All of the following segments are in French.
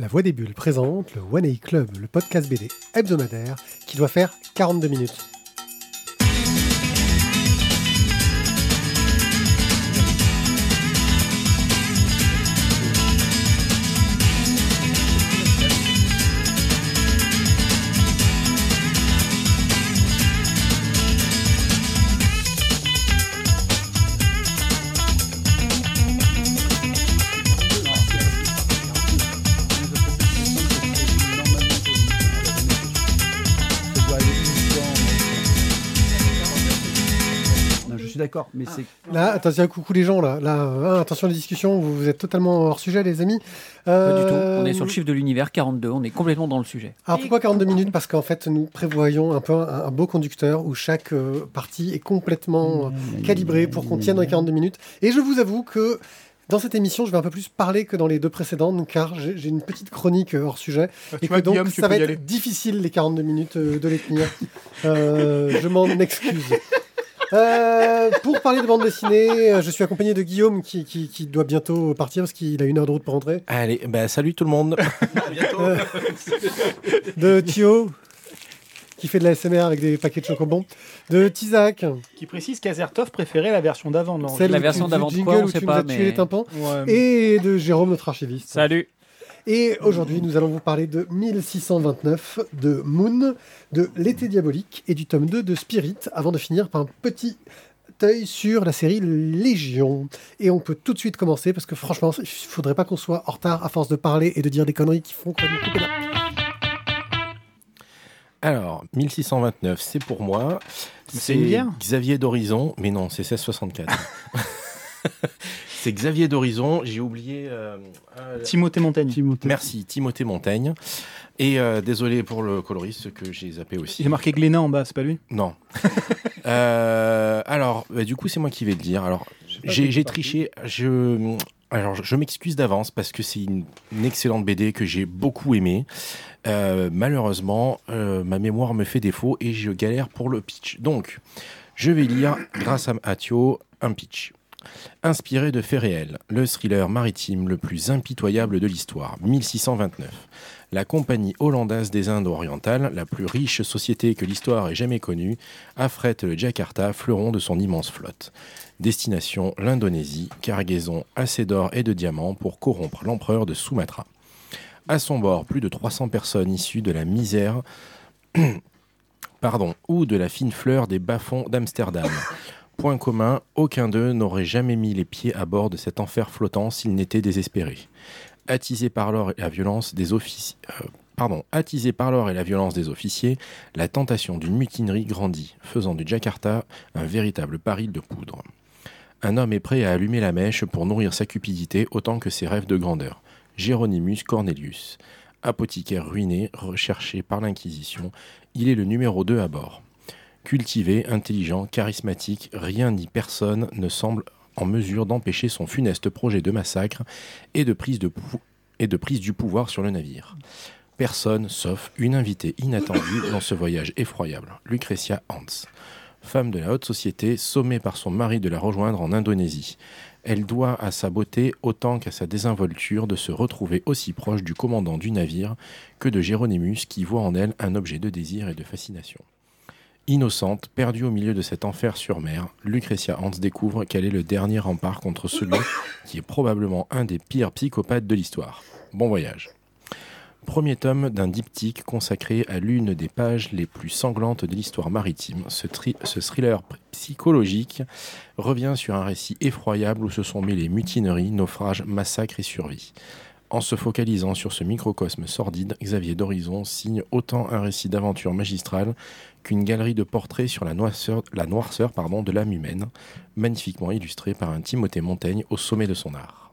La Voix des Bulles présente le One A Club, le podcast BD hebdomadaire qui doit faire 42 minutes. Là, attention, coucou les gens, là. là hein, attention à la discussion, vous, vous êtes totalement hors sujet, les amis. Pas du tout. Euh, On est sur le chiffre de l'univers 42. On est complètement dans le sujet. Alors pourquoi 42 minutes? Parce qu'en fait, nous prévoyons un peu un, un beau conducteur où chaque euh, partie est complètement euh, calibrée pour qu'on tienne dans les 42 minutes. Et je vous avoue que dans cette émission, je vais un peu plus parler que dans les deux précédentes, car j'ai j'ai une petite chronique hors sujet. Ah, et que vois, donc, Guillaume, ça va être aller. difficile, les 42 minutes, euh, de les tenir. Euh, je m'en excuse. Euh, pour parler de bande dessinée, euh, je suis accompagné de Guillaume qui, qui- qui doit bientôt partir parce qu'il a une heure de route pour rentrer. Allez, bah salut tout le monde. Euh, de Thio qui fait de la SMR avec des paquets de chocobons. De Tizak, Qui précise qu'Azertov préférait la version d'avant de celle la version d'avant de jingle quoi, on sait pas, mais- les tympans. Ouais. Et de Jérôme, notre archiviste. Salut. Et aujourd'hui, nous allons vous parler de 1629, de Moon, de L'été diabolique et du tome 2 de Spirit, avant de finir par un petit œil sur la série Légion. Et on peut tout de suite commencer, parce que franchement, il faudrait pas qu'on soit en retard à force de parler et de dire des conneries qui font qu'on Alors, 1629, c'est pour moi. c'est Xavier d'Horizon, mais non, c'est 1664. c'est Xavier d'Horizon, j'ai oublié. euh, euh, Timothée Montaigne. Timothée. Merci, Timothée Montaigne. Et euh, désolé pour le coloriste que j'ai zappé aussi. Il a marqué Glénat en bas, c'est pas lui? Non. Euh, alors, bah, du coup, c'est moi qui vais le dire. Alors, j'ai j'ai triché. Je, alors, je m'excuse d'avance parce que c'est une, une excellente BD que j'ai beaucoup aimée. Euh, malheureusement, euh, ma mémoire me fait défaut et je galère pour le pitch. Donc, je vais lire, grâce à Mathieu, un pitch. Inspiré de faits réels, le thriller maritime le plus impitoyable de l'histoire, 1629. La compagnie hollandaise des Indes orientales, la plus riche société que l'histoire ait jamais connue, affrète le Jakarta, fleuron de son immense flotte. Destination l'Indonésie, cargaison assez d'or et de diamants pour corrompre l'empereur de Sumatra. À son bord, plus de 300 personnes issues de la misère pardon, ou de la fine fleur des bas-fonds d'Amsterdam. Point commun, aucun d'eux n'aurait jamais mis les pieds à bord de cet enfer flottant s'il n'était désespéré. Attisé par l'or et la violence des officiers, la tentation d'une mutinerie grandit, faisant du Jakarta un véritable baril de poudre. Un homme est prêt à allumer la mèche pour nourrir sa cupidité autant que ses rêves de grandeur. Géronymus Cornelius. Apothicaire ruiné, recherché par l'Inquisition, il est le numéro 2 à bord. Cultivé, intelligent, charismatique, rien ni personne ne semble en mesure d'empêcher son funeste projet de massacre et de prise, de pou- et de prise du pouvoir sur le navire. Personne, sauf une invitée inattendue dans ce voyage effroyable, Lucretia Hans. Femme de la haute société, sommée par son mari de la rejoindre en Indonésie. Elle doit à sa beauté autant qu'à sa désinvolture de se retrouver aussi proche du commandant du navire que de Géronymus qui voit en elle un objet de désir et de fascination. Innocente, perdue au milieu de cet enfer sur mer, Lucretia Hans découvre qu'elle est le dernier rempart contre celui qui est probablement un des pires psychopathes de l'histoire. Bon voyage. Premier tome d'un diptyque consacré à l'une des pages les plus sanglantes de l'histoire maritime. Ce, thriller psychologique revient sur un récit effroyable où se sont mêlés mutineries, naufrages, massacres et survie. En se focalisant sur ce microcosme sordide, Xavier d'Horizon signe autant un récit d'aventure magistrale qu'une galerie de portraits sur la noirceur, la noirceur pardon, de l'âme humaine, magnifiquement illustrée par un Timothée Montaigne au sommet de son art.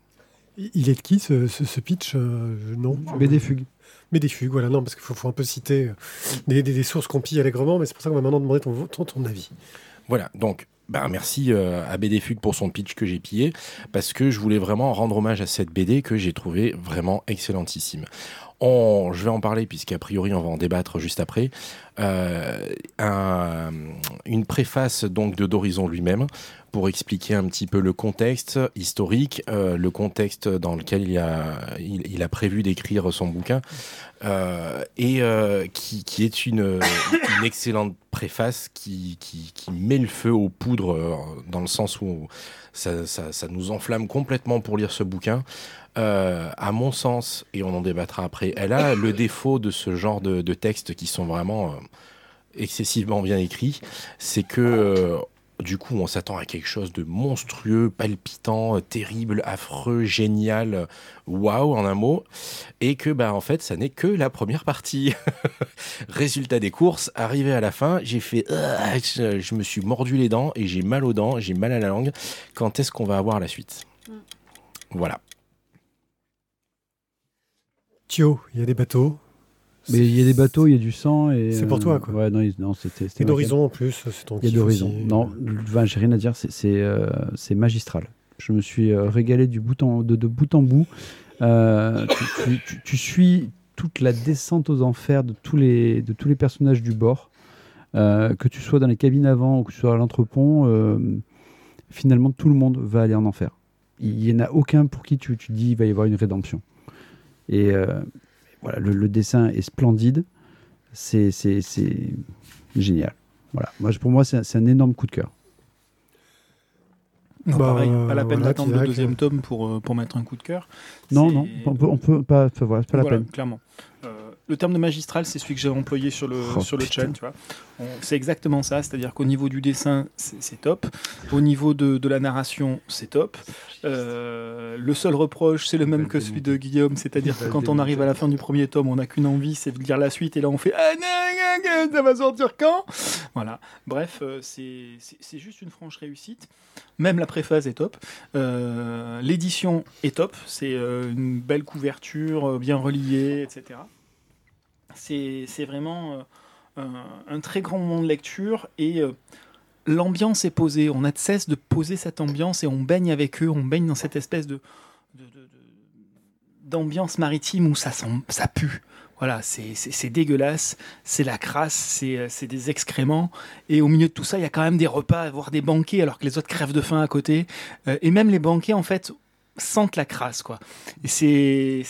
Il est de qui ce, ce- ce pitch euh, Non? BD Fugue. Mais des fugues, voilà, non, parce qu'il faut, faut un peu citer euh, des, des- des sources qu'on pille allègrement, mais c'est pour ça qu'on va maintenant demander ton, ton, ton avis. Voilà, donc ben, merci euh, à BD Fugue pour son pitch que j'ai pillé, parce que je voulais vraiment rendre hommage à cette BD que j'ai trouvée vraiment excellentissime. On, je vais en parler puisqu'a priori on va en débattre juste après. Euh, un- une préface donc de d'Horizon lui-même pour expliquer un petit peu le contexte historique, euh, le contexte dans lequel il a, il, a prévu d'écrire son bouquin, euh, et euh, qui, qui est une, excellente préface qui, qui, met le feu aux poudres dans le sens où ça, ça, nous enflamme complètement pour lire ce bouquin. Euh, à mon sens, et on en débattra après, elle a le défaut de ce genre de, textes qui sont vraiment excessivement bien écrits, c'est que du coup on s'attend à quelque chose de monstrueux, palpitant, euh, terrible, affreux, génial, euh, waouh en un mot, et que bah en fait ça n'est que la première partie. Résultat des courses, arrivé à la fin, j'ai fait, Ah je, je me suis mordu les dents et j'ai mal aux dents, j'ai mal à la langue. Quand est-ce qu'on va avoir la suite? Voilà. Thio, il y a des bateaux. Mais il y a des bateaux, il y a du sang. et C'est pour euh, toi, quoi. Ouais, non, non c'était. Et d'horizon en plus, c'est ton Il y a d'horizon. Non, enfin, j'ai rien à dire, c'est- euh, magistral. Je me suis euh, régalé du bout en, de, de bout en bout. Euh, tu, tu- tu- tu suis toute la descente aux enfers de tous les, de tous les personnages du bord. Euh, que tu sois dans les cabines avant ou que tu sois à l'entrepont, euh, finalement tout le monde va aller en enfer. Il n'y en a aucun pour qui tu, dis il va y avoir une rédemption. Et voilà, le, le dessin est splendide, c'est c'est- c'est génial. Voilà, moi, pour moi c'est un- énorme coup de cœur. Non, Bah, pareil, pas la peine voilà, d'attendre le deuxième tome pour, euh, pour mettre un coup de cœur. Non, non, on peut, on peut pas, voilà, pas la Voilà, peine. clairement. Le terme de magistral, c'est celui que j'ai employé sur le, Oh, sur le putain. chat. tu vois. On- C'est exactement ça, c'est-à-dire qu'au niveau du dessin, c'est top. Au niveau de, de la narration, c'est top. Euh, le seul reproche, c'est le même que celui de Guillaume, c'est-à-dire que quand on arrive à la fin du premier tome, on n'a qu'une envie, c'est de lire la suite, et là on fait Ah, ça va sortir quand? Voilà. Bref, euh, c'est juste une franche réussite. Même la préface est top. Euh, L'édition est top. C'est une belle couverture, bien reliée, etc. C'est vraiment euh, un, très grand moment de lecture et euh, l'ambiance est posée. On a de cesse de poser cette ambiance et on baigne avec eux. On baigne dans cette espèce de d'ambiance maritime où ça sent, ça pue. Voilà, c'est dégueulasse, c'est la crasse, c'est euh, c'est des excréments. Et au milieu de tout ça, il y a quand même des repas, voire des banquets, alors que les autres crèvent de faim à côté. Et même les banquets, en fait, sentent la crasse, quoi. Et c'est.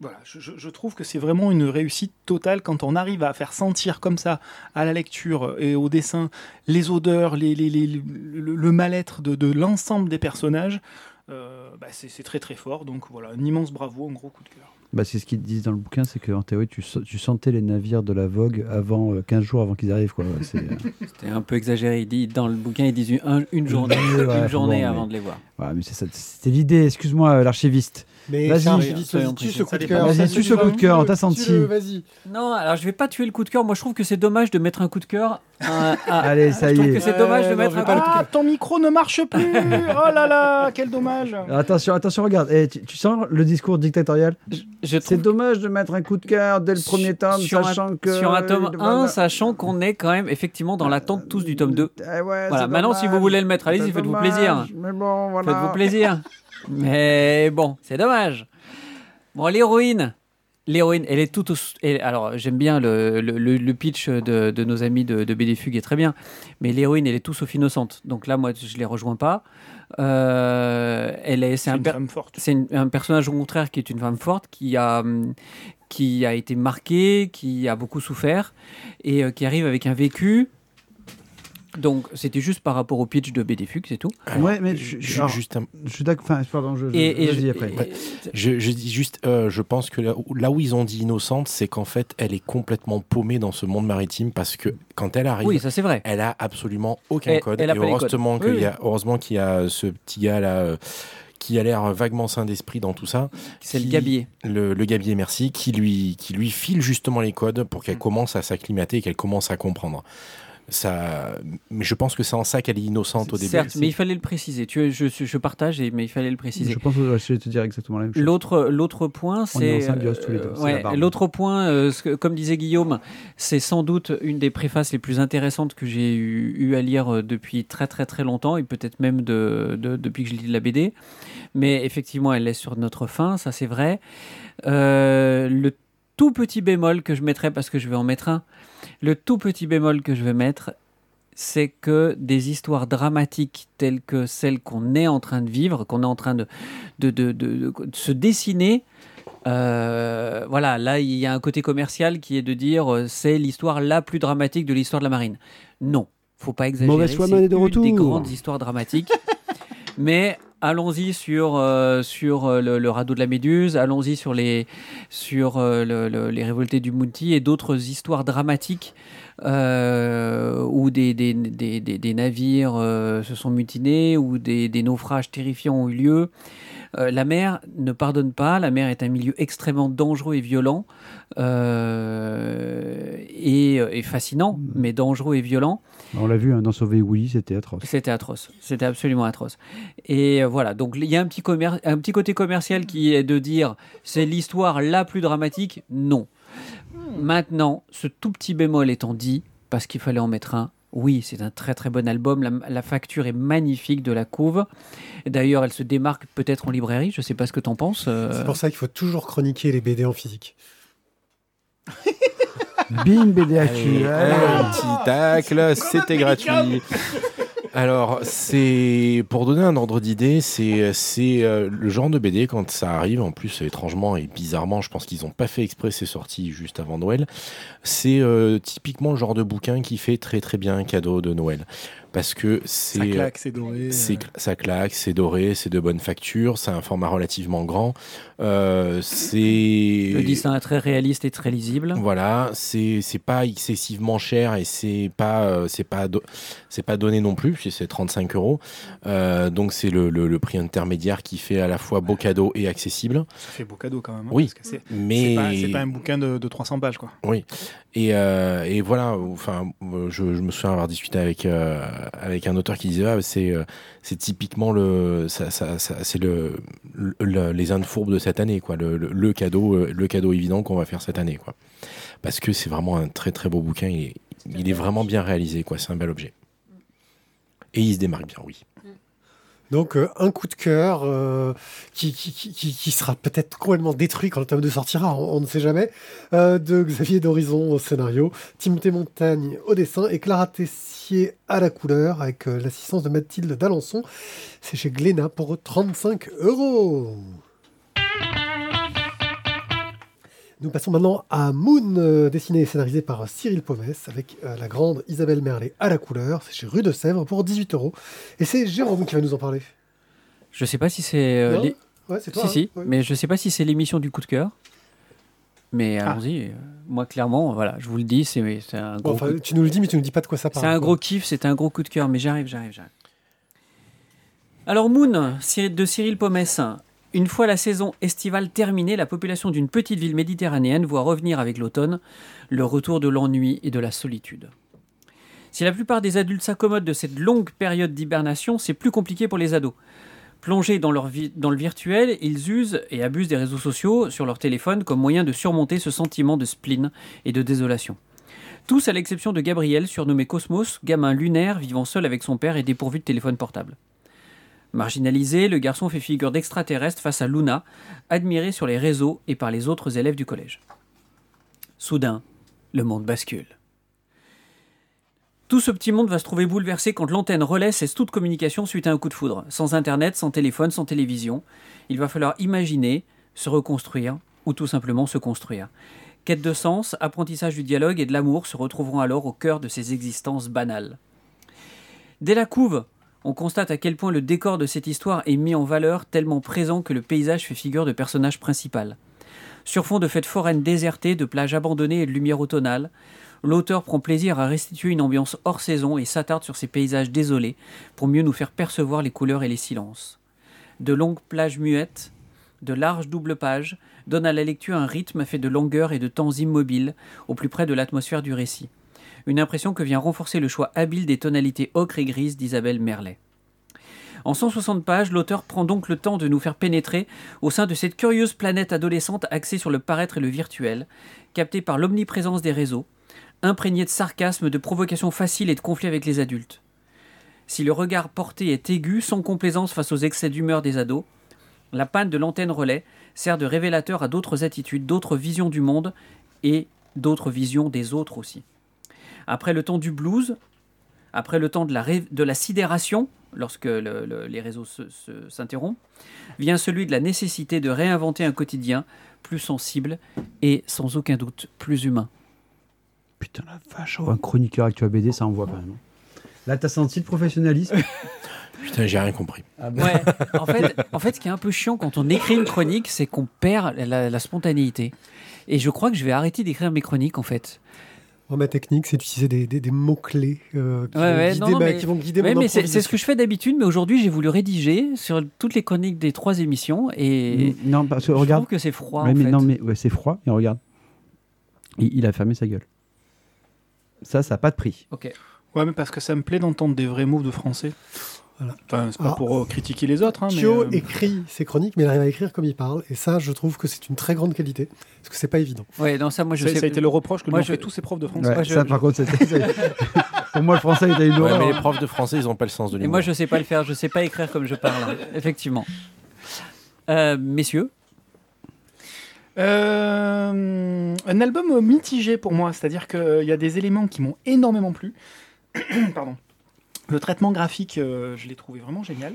Voilà, je, trouve que c'est vraiment une réussite totale quand on arrive à faire sentir comme ça à la lecture et au dessin les odeurs, les, les- les- le, le mal-être de, de l'ensemble des personnages. Euh, bah, c'est très très fort. Donc voilà, un immense bravo, un gros coup de cœur. Bah, c'est ce qu'ils disent dans le bouquin, c'est qu'en théorie, tu, sentais les navires de la Vogue avant euh, 15 jours avant qu'ils arrivent. Ouais, euh, C'était un peu exagéré. Il dit, dans le bouquin, ils disent une, une journée, Ouais, une journée bon, avant mais- de les voir. voilà, mais c'est ça, c'était l'idée, excuse-moi, euh, l'archiviste. Mais Vas-y, tue ce coup de cœur. Vas-y, tue tu ce coup de cœur, on t'a tue-le, senti. Vas-y. Non, alors je vais pas tuer le coup de cœur. Moi, je trouve que c'est dommage de mettre un coup de cœur. à- à- Allez, ça je y trouve est. que c'est dommage de mettre je un coup de cœur. Ah, ton micro ne marche plus Oh là là, quel dommage Attention, attention, regarde, Eh, tu, sens le discours dictatorial? Je C'est dommage de mettre un coup de cœur dès le premier tome, sachant que. sur un tome Voilà. 1, sachant qu'on est quand même effectivement dans l'attente tous du tome 2. Eh Voilà, maintenant, si vous voulez le mettre, allez-y, faites-vous plaisir. Mais bon, voilà. Faites-vous plaisir. Mais bon, c'est dommage. Bon, l'héroïne. L'héroïne, elle est toute. au- elle- alors, j'aime bien le, le- pitch de, de nos amis de, de BD Fugue, est très bien. Mais l'héroïne, elle est tout sauf innocente. Donc là, moi, je les rejoins pas. Euh, elle est, c'est C'est un, une per- femme forte. c'est une- un personnage au contraire qui est une femme forte, qui a, qui a été marquée, qui a beaucoup souffert et euh, qui arrive avec un vécu. Donc, c'était juste par rapport au pitch de BD Fugue, c'est tout. Ouais, mais je, je- Ju- alors, juste un- je suis d'accord. Enfin, pardon, je, je, Et, vas-y après. et- Je, je dis juste, euh, je pense que là, où- là où ils ont dit innocente, c'est qu'en fait, elle est complètement paumée dans ce monde maritime parce que quand elle arrive, oui, ça c'est vrai. elle a absolument aucun Elle- code. elle a et heureusement qu'il Oui, y a, heureusement qu'il y a ce petit gars là. euh, qui a l'air vaguement sain d'esprit dans tout ça, C'est le gabier. le, le gabier merci, qui lui, qui lui file justement les codes pour qu'elle Mm. commence à s'acclimater et qu'elle commence à comprendre. Ça, mais je pense que c'est en ça qu'elle est innocente au début. Certes, mais il fallait le préciser. Tu, je, je partage, mais il fallait le préciser. Je pense que je vais te dire exactement la même chose. L'autre, l'autre point, c'est symbiose tous les deux, euh, ouais, l'autre point, euh, ce que- comme disait Guillaume, c'est sans doute une des préfaces les plus intéressantes que j'ai eu, eu à lire euh, depuis très très très longtemps et peut-être même de, de- depuis que je lis de la BD. Mais effectivement, elle est sur notre fin, ça c'est vrai. Euh, le tout petit bémol que je mettrai, parce que je vais en mettre un, le tout petit bémol que je vais mettre, c'est que des histoires dramatiques telles que celles qu'on est en train de vivre, qu'on est en train de, de, de, de- se dessiner, euh, voilà, là il y a un côté commercial qui est de dire euh, c'est l'histoire la plus dramatique de l'histoire de la marine. Non, faut pas exagérer. Mauvaise foi, de une des retour. grandes histoires dramatiques. Mais allons-y sur, euh, sur euh, le, le radeau de la Méduse, allons-y sur les, sur, euh, le- le- les révoltés du Mounty et d'autres histoires dramatiques euh, où des, des, des, des- des navires se sont mutinés, où des, des naufrages terrifiants ont eu lieu. La mer ne pardonne pas, la mer est un milieu extrêmement dangereux et violent, et, et fascinant, mais dangereux et violent. On l'a vu hein, dans Sauver Willy, c'était atroce. C'était atroce. C'était absolument atroce. Et euh, voilà. Donc il y a un petit, commer- un petit côté commercial qui est de dire c'est l'histoire la plus dramatique. Non. Maintenant, ce tout petit bémol étant dit, parce qu'il fallait en mettre un. Oui, c'est un très très bon album. La, la facture est magnifique de la couve. D'ailleurs, elle se démarque peut-être en librairie. Je sais pas ce que tu en penses. euh. C'est pour ça qu'il faut toujours chroniquer les BD en physique. Bing BD Actu. Allez, allez. un petit tacle, c'était gratuit. Alors, c'est pour donner un ordre d'idée, c'est c'est euh, le genre de BD quand ça arrive. En plus, étrangement et bizarrement, je pense qu'ils n'ont pas fait exprès. C'est sorti juste avant Noël. C'est euh, typiquement le genre de bouquin qui fait très très bien un cadeau de Noël parce que c'est Ça claque, c'est doré. c'est ça claque, c'est doré, c'est de bonne facture, c'est un format relativement grand. Euh, c'est Le dessin est très réaliste et très lisible. voilà, c'est c'est pas excessivement cher et c'est pas euh, c'est pas do- c'est pas donné non plus, puisque c'est 35 euros. Euh, donc c'est le, le, le prix intermédiaire qui fait à la fois beau cadeau et accessible. Ça fait beau cadeau quand même. hein, Oui, parce que c'est Mais c'est pas, c'est pas un bouquin de, de 300 pages, quoi. et, euh, et voilà, enfin, euh, je, je me souviens avoir discuté avec euh, avec un auteur qui disait ah, c'est euh, c'est typiquement le ça, ça, ça- c'est le, le- le- les Indes fourbes de cette année quoi, le, le, le cadeau euh, le cadeau évident qu'on va faire cette année quoi. Parce que c'est vraiment un très très beau bouquin, il est, il est vraiment bien réalisé quoi, c'est un bel objet. Et il se démarque bien, oui. Donc euh, un coup de cœur euh, qui, sera peut-être complètement détruit quand le tome 2 sortira, on, ne sait jamais, euh, de Xavier d'Horizon au scénario, Timothée Montagne au dessin et Clara Tessier à la couleur avec l'assistance de Mathilde d'Alençon. C'est chez Glénat pour 35 euros. Nous passons maintenant à Moon, euh, dessiné et scénarisé par Cyril Pomès, avec euh, la grande Isabelle Merlet à la couleur. C'est chez Rue de Sèvres pour 18 euros. Et c'est Jérôme qui va nous en parler. Je sais pas si c'est. euh, Non les- Ouais, c'est toi. Si, hein si, Ouais. mais je sais pas si c'est l'émission du coup de cœur. Mais Ah. allons-y. Moi, clairement, voilà, je vous le dis, c'est un Bon, gros, enfin, coup de- tu nous le dis, mais tu nous dis pas de quoi ça parle. c'est un gros kiff, c'est un gros coup de cœur, mais j'arrive, j'arrive, j'arrive. Alors, Moon, de Cyril Pomès. Une fois la saison estivale terminée, la population d'une petite ville méditerranéenne voit revenir avec l'automne le retour de l'ennui et de la solitude. Si la plupart des adultes s'accommodent de cette longue période d'hibernation, c'est plus compliqué pour les ados. Plongés dans, le virtuel, ils usent et abusent des réseaux sociaux sur leur téléphone comme moyen de surmonter ce sentiment de spleen et de désolation. Tous à l'exception de Gabriel, surnommé Cosmos, gamin lunaire vivant seul avec son père et dépourvu de téléphone portable. Marginalisé, le garçon fait figure d'extraterrestre face à Luna, admiré sur les réseaux et par les autres élèves du collège. Soudain, le monde bascule. Tout ce petit monde va se trouver bouleversé quand l'antenne relais cesse toute communication suite à un coup de foudre. Sans internet, sans téléphone, sans télévision, il va falloir imaginer, se reconstruire ou tout simplement se construire. Quête de sens, apprentissage du dialogue et de l'amour se retrouveront alors au cœur de ces existences banales. Dès la couve, on constate à quel point le décor de cette histoire est mis en valeur tellement présent que le paysage fait figure de personnage principal. Sur fond de fêtes foraines désertées, de plages abandonnées et de lumière automnale, l'auteur prend plaisir à restituer une ambiance hors saison et s'attarde sur ces paysages désolés pour mieux nous faire percevoir les couleurs et les silences. De longues plages muettes, de larges doubles pages, donnent à la lecture un rythme fait de longueur et de temps immobiles, au plus près de l'atmosphère du récit. Une impression que vient renforcer le choix habile des tonalités ocre et grises d'Isabelle Merlet. En 160 pages, l'auteur prend donc le temps de nous faire pénétrer au sein de cette curieuse planète adolescente axée sur le paraître et le virtuel, captée par l'omniprésence des réseaux, imprégnée de sarcasme, de provocations faciles et de conflits avec les adultes. Si le regard porté est aigu, sans complaisance face aux excès d'humeur des ados, la panne de l'antenne relais sert de révélateur à d'autres attitudes, d'autres visions du monde et d'autres visions des autres aussi. Après le temps du blues, après le temps de la, ré- de la sidération, lorsque le- le- les réseaux se- se- s'interrompent, vient celui de la nécessité de réinventer un quotidien plus sensible et sans aucun doute plus humain. Putain la vache, oh, un chroniqueur actuel BD, ça envoie quand même. Là, t'as senti le professionnalisme? Putain, j'ai rien compris. Ah. Ouais, en fait, en fait, ce qui est un peu chiant quand on écrit une chronique, c'est qu'on perd la, la spontanéité. Et je crois que je vais arrêter d'écrire mes chroniques, en fait. Moi, ma technique, c'est d'utiliser des, des- des mots-clés euh, qui, Ouais, vont ouais, guider non, non, ma- mais- qui vont guider Ouais, mon mais c'est ce que je fais d'habitude, mais aujourd'hui, j'ai voulu rédiger sur toutes les chroniques des trois émissions et Mm, non, parce que je regarde. trouve que c'est froid. Ouais, en mais fait. non, mais ouais, c'est froid. Et regarde, il, il a fermé sa gueule. Ça, ça n'a pas de prix. Ok. Ouais, mais parce que ça me plaît d'entendre des vrais mots de français. Voilà. Enfin, c'est pas Alors, pour euh, critiquer les autres. Hein, mais, euh, écrit ses chroniques, mais il arrive à écrire comme il parle. Et ça, je trouve que c'est une très grande qualité. Parce que c'est pas évident. Ouais, non, ça, moi, je ça, sais. ça a été le reproche que Moi, je- fait tous ces profs de français. Ouais, Moi, je- ça, par contre, Pour moi, le français était une Ouais, horreur. mais les profs de français, ils ont pas le sens de Et l'humour. moi, je sais pas le faire. Je sais pas écrire comme je parle. Effectivement. Euh, messieurs, Euh, un album mitigé pour moi, c'est-à-dire qu'il y a des éléments qui m'ont énormément plu. Pardon. Le traitement graphique, euh, je l'ai trouvé vraiment génial.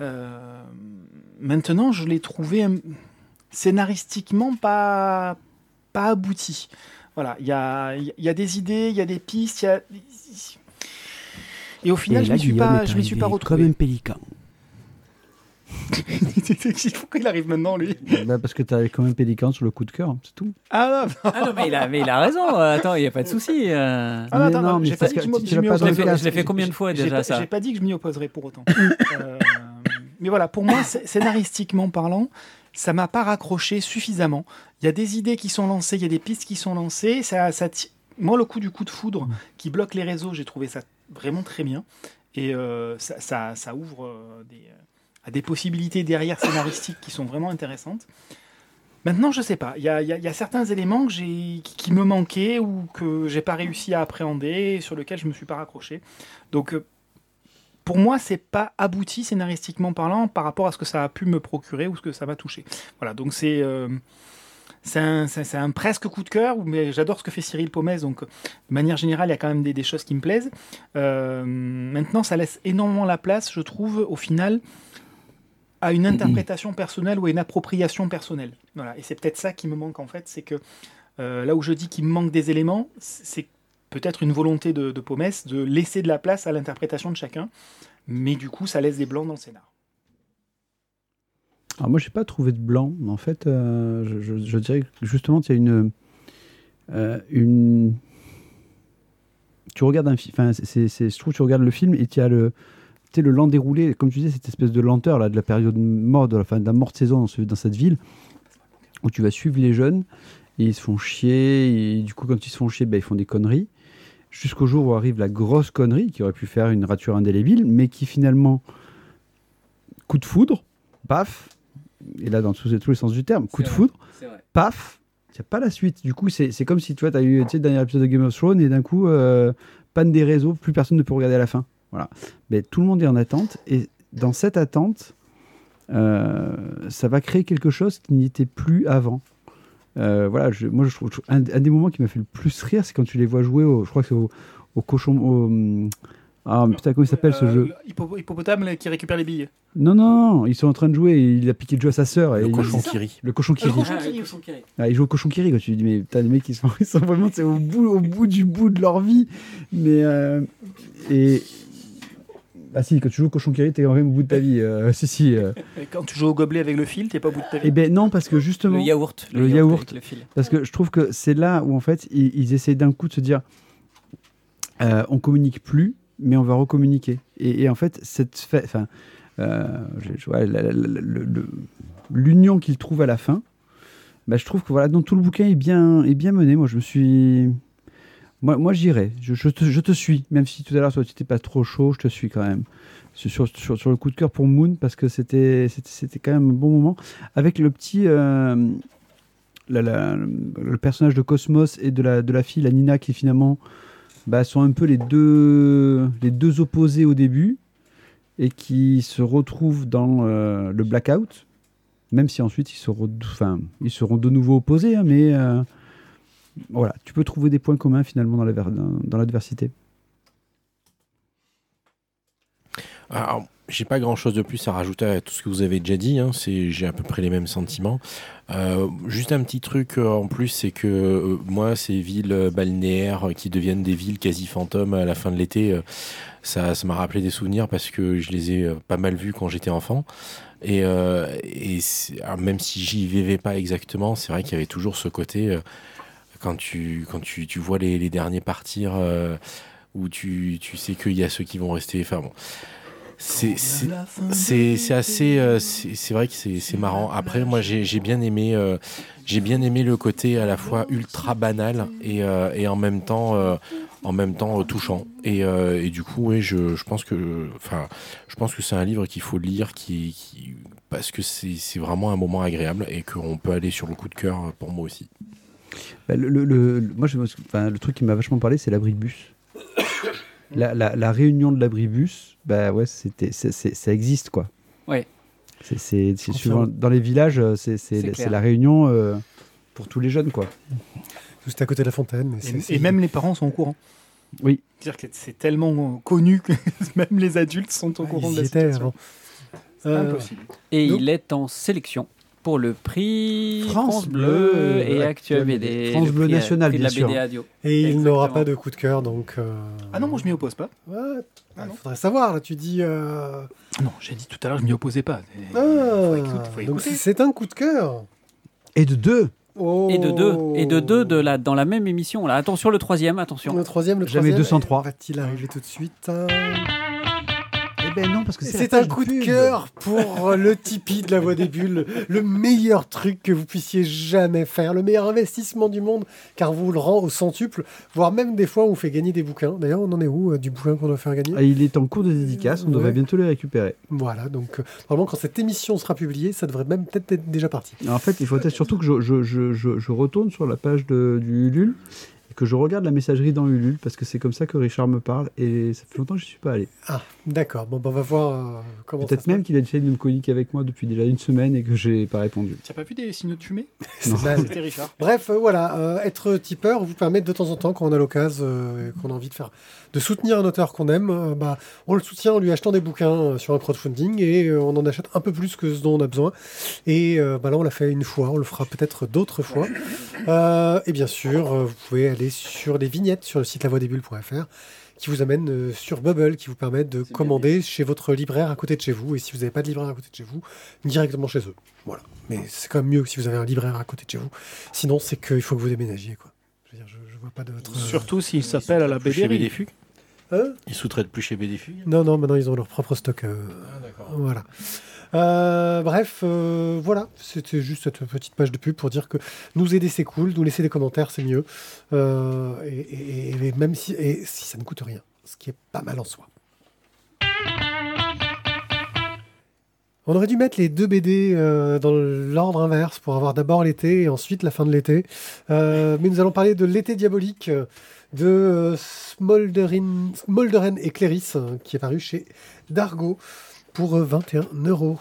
Euh, maintenant, je l'ai trouvé euh, scénaristiquement pas, pas abouti. Voilà, il y a, y a des idées, il y a des pistes, il y a... Et au final, je ne m'y suis pas, je suis pas retrouvé. Comme un pélican. Pourquoi il arrive maintenant, lui Bah, parce que t'avais comme un pélican sur le coup de cœur, c'est tout. Ah non, ah non, mais il a, mais il a raison. Euh, Attends, il y a pas de souci. euh. Ah non, Mais attends, non, mais j'ai pas dit que je l'ai opposerais. fait, combien de fois déjà pas- ça J'ai pas dit que je m'y opposerais pour autant. Euh, mais voilà, pour moi, scé- scénaristiquement parlant, ça m'a pas raccroché suffisamment. Il y a des idées qui sont lancées, il y a des pistes qui sont lancées. Ça, ça Moi, le coup du coup de foudre qui bloque les réseaux, j'ai trouvé ça vraiment très bien. Et euh, ça, ça- ça ouvre euh, des, à des possibilités derrière scénaristiques qui sont vraiment intéressantes. Maintenant, je sais pas. Il y a, certains éléments qui, me manquaient ou que j'ai pas réussi à appréhender, sur lesquels je me suis pas raccroché. Donc, euh, pour moi, c'est pas abouti scénaristiquement parlant par rapport à ce que ça a pu me procurer ou ce que ça m'a touché. Voilà. Donc c'est euh, un, presque coup de cœur, mais j'adore ce que fait Cyril Pomez. Donc, de manière générale, il y a quand même des, des choses qui me plaisent. Euh, maintenant, ça laisse énormément la place, je trouve, au final, à une interprétation personnelle ou à une appropriation personnelle. Voilà. Et c'est peut-être ça qui me manque en fait, c'est que euh, là où je dis qu'il me manque des éléments, c'est peut-être une volonté de, de Pomès de laisser de la place à l'interprétation de chacun, mais du coup, ça laisse des blancs dans le scénar. Alors moi, j'ai pas trouvé de blanc, mais en fait, euh, je, je- je dirais que justement, il y a une, euh, une. Tu regardes un film, enfin, c'est, c'est- je trouve que tu regardes le film et tu as le, sais, le lent déroulé, comme tu disais, cette espèce de lenteur là, de la période mort, de la, fin, de la morte saison dans, ce- dans cette ville, où tu vas suivre les jeunes et ils se font chier, et du coup, quand ils se font chier, ben, ils font des conneries, jusqu'au jour où arrive la grosse connerie qui aurait pu faire une rature indélébile, mais qui finalement, coup de foudre, paf, et là dans tous, tous les sens du terme, coup de vrai. foudre, paf, il n'y a pas la suite. Du coup, c'est comme si tu vois, as eu le dernier épisode de Game of Thrones et d'un coup, euh, panne des réseaux, plus personne ne peut regarder à la fin. Voilà. Mais tout le monde est en attente et dans cette attente, euh, ça va créer quelque chose qui n'y était plus avant. Euh, voilà, je- moi je trouve un, un des moments qui m'a fait le plus rire, c'est quand tu les vois jouer au, je crois que c'est au, au cochon. Au, ah mais putain, comment il s'appelle ce Euh, jeu Hippopotame qui récupère les billes. non, non, non, ils sont en train de jouer et il a piqué le jeu à sa sœur. Le il- cochon qui rit. Le cochon qui Le rit. le cochon qui rit. Ah, ils jouent au cochon qui rit. Tu te dis, mais putain, les mecs, ils sont, ils sont vraiment au, bout, au bout du bout de leur vie. Mais. euh, et. Ah, si, quand tu joues au cochon rit, t'es quand même au bout de ta vie. euh, si, si. euh. Et quand tu joues au gobelet avec le fil, t'es pas au bout de ta vie. Eh ben non, parce que justement. Le yaourt. Le yaourt. avec le fil. Parce que je trouve que c'est là où, en fait, ils, ils essaient d'un coup de se dire euh, on communique plus, mais on va recommuniquer. Et, et en fait, cette enfin, euh, l'union qu'ils trouvent à la fin, bah, je trouve que voilà, dans tout le bouquin est bien, est bien mené. Moi, je me suis. Moi, j'irai. Je, je te, suis. Même si tout à l'heure, tu n'étais pas trop chaud, je te suis quand même. Sur, sur, le coup de cœur pour Moon, parce que c'était quand même un bon moment. Avec le petit. euh, le personnage de Cosmos et de la, de la fille, la Nina, qui finalement bah, sont un peu les deux, les deux opposés au début et qui se retrouvent dans euh, le blackout. Même si ensuite ils seront, de- enfin, ils seront de nouveau opposés, hein, mais euh, voilà, tu peux trouver des points communs finalement dans la- dans- dans l'adversité. Alors, j'ai pas grand chose de plus à rajouter à tout ce que vous avez déjà dit. hein. J'ai à peu près les mêmes sentiments. Euh, juste un petit truc euh, en plus, c'est que euh, moi, ces villes balnéaires qui deviennent des villes quasi fantômes à la fin de l'été, ça, ça m'a rappelé des souvenirs parce que je les ai pas mal vus quand j'étais enfant. Et, et même si j'y vivais pas exactement, c'est vrai qu'il y avait toujours ce côté quand tu quand tu, tu vois les, les derniers partir. euh, où tu, tu sais qu'il y a ceux qui vont rester. Enfin bon, c'est assez euh, c'est vrai que c'est marrant après moi j'ai j'ai bien aimé euh, j'ai bien aimé le côté à la fois ultra banal et, euh, et en même temps euh, en même temps touchant et, et du coup oui je, je pense que enfin je pense que c'est un livre qu'il faut lire qui, qui- parce que c'est vraiment un moment agréable et qu'on peut aller sur le coup de cœur pour moi aussi Bah, le, le- moi, je enfin, le truc qui m'a vachement parlé, c'est l'abribus. La, la, la réunion de l'abribus, bah ouais, c'était, ça existe quoi. Ouais. C'est, souvent- dans les villages, euh, c'est, la réunion euh, pour tous les jeunes quoi. Juste à côté de la fontaine. Mais Et, même les parents sont au courant. Oui. C'est-à-dire que c'est tellement connu que même les adultes sont au Ah, courant ils de y la étaient situation. avant. C'est Euh, impossible. Et Donc- il est en sélection pour le prix France France, Bleu, Bleu et Actuel Actuel BD. France le Bleu National, prix de la bien sûr. Et il n'aura pas de coup de cœur, donc. euh, Ah non, moi je m'y oppose pas. Ouais, Ah il faudrait savoir, là, tu dis. euh, Non, j'ai dit tout à l'heure, je m'y opposais pas. Ah, Faut écouter, faut donc c'est un coup de cœur. Et de deux. Oh. Et de deux, et de deux de la, dans la même émission. Là. Attention, le troisième, attention. Le troisième, le Jamais troisième. 203. Va-t-il arriver tout de suite hein? Eh ben non, parce que C'est un coup de cœur pour le Tipeee de la Voix des Bulles, le meilleur truc que vous puissiez jamais faire, le meilleur investissement du monde, car vous le rend au centuple, voire même des fois on vous fait gagner des bouquins. D'ailleurs, on en est où euh, du bouquin qu'on doit faire gagner Ah, il est en cours de dédicace, on Ouais. devrait bientôt le récupérer. Voilà, donc euh, normalement quand cette émission sera publiée, ça devrait même peut-être être déjà parti. En fait, il faut peut-être surtout que je, je, je, je, je retourne sur la page de, du Ulule et que je regarde la messagerie dans Ulule parce que c'est comme ça que Richard me parle et ça fait longtemps que je ne suis pas allé. Ah, d'accord. Bon, ben, on va voir euh, comment Peut-être même qu'il a essayé de me communiquer avec moi depuis déjà une semaine et que j'ai pas répondu. Tu n'as pas vu des signaux de fumée. C'était Richard. Bref, euh, voilà, euh, être tipeur vous permet de temps en temps, quand on a l'occasion euh, et qu'on a envie de faire, de soutenir un auteur qu'on aime, euh, bah, on le soutient en lui achetant des bouquins euh, sur un crowdfunding et euh, on en achète un peu plus que ce dont on a besoin. Et euh, bah, là, on l'a fait une fois, on le fera peut-être d'autres fois. Euh, et bien sûr, euh, vous pouvez aller sur les vignettes sur le site lavoidesbulles.fr qui vous amène euh, sur Bubble, qui vous permet de commander chez votre libraire à côté de chez vous. Et si vous n'avez pas de libraire à côté de chez vous, directement chez eux. Voilà. Mais c'est quand même mieux que si vous avez un libraire à côté de chez vous. Sinon, c'est qu'il faut que vous déménagiez. Quoi. Je veux dire, je, je vois pas d'autre. euh, Surtout s'il s'appelle à la BD. Hein Ils sous-traitent plus chez BDFU non, non, maintenant ils ont leur propre stock. euh, Ah d'accord. Voilà. Euh, bref, euh, voilà, c'était juste cette petite page de pub pour dire que nous aider c'est cool, nous laisser des commentaires c'est mieux, et, et- et même si, et si ça ne coûte rien, ce qui est pas mal en soi. On aurait dû mettre les deux BD euh, dans l'ordre inverse pour avoir d'abord l'été et ensuite la fin de l'été. Euh, mais nous allons parler de l'été diabolique de euh, Smolderen, et Cléris euh, qui est paru chez Dargo pour euh, 21 euros.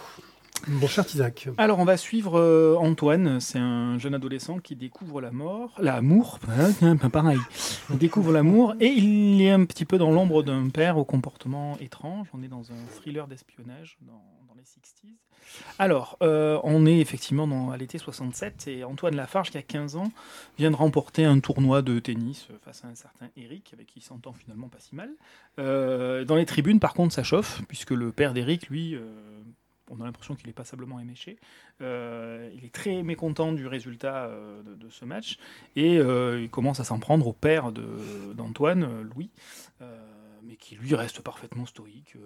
Mon cher Isaac. Alors, on va suivre euh, Antoine. C'est un jeune adolescent qui découvre la mort, l'amour, pareil. Il découvre l'amour et il est un petit peu dans l'ombre d'un père au comportement étrange. On est dans un thriller d'espionnage dans, dans les 60s. Alors, euh, on est effectivement dans, à l'été 67 et Antoine Lafarge, qui a 15 ans, vient de remporter un tournoi de tennis euh, face à un certain Eric, avec qui il s'entend finalement pas si mal. Euh, dans les tribunes, par contre, ça chauffe, puisque le père d'Eric, lui, on a l'impression qu'il est passablement éméché. Il est très mécontent du résultat de, ce match et il commence à s'en prendre au père d'Antoine, Louis, mais qui lui reste parfaitement stoïque euh,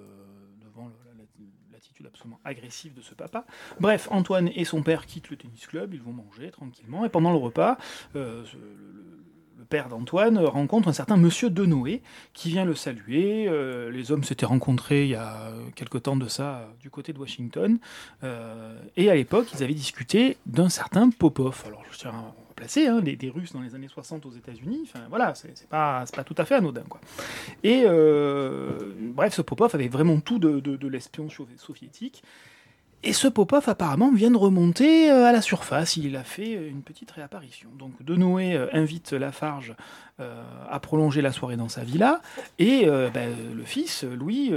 devant l'attitude absolument agressive de ce papa. Bref, Antoine et son père quittent le tennis club, ils vont manger tranquillement et pendant le repas, euh, le- père d'Antoine rencontre un certain monsieur Denoé qui vient le saluer. Euh, les hommes s'étaient rencontrés il y a quelque temps de ça du côté de Washington. Et à l'époque, ils avaient discuté d'un certain Popov. Alors, tiens hein, des, Russes dans les années 60 aux États-Unis. Enfin, voilà, c'est pas, tout à fait anodin. Et euh, bref, ce Popov avait vraiment tout de, l'espion sovi- soviétique. Et ce Popov apparemment vient de remonter euh, à la surface. Il a fait euh, une petite réapparition. Donc De Noé euh, invite Lafarge à prolonger la soirée dans sa villa. Et ben, le fils, lui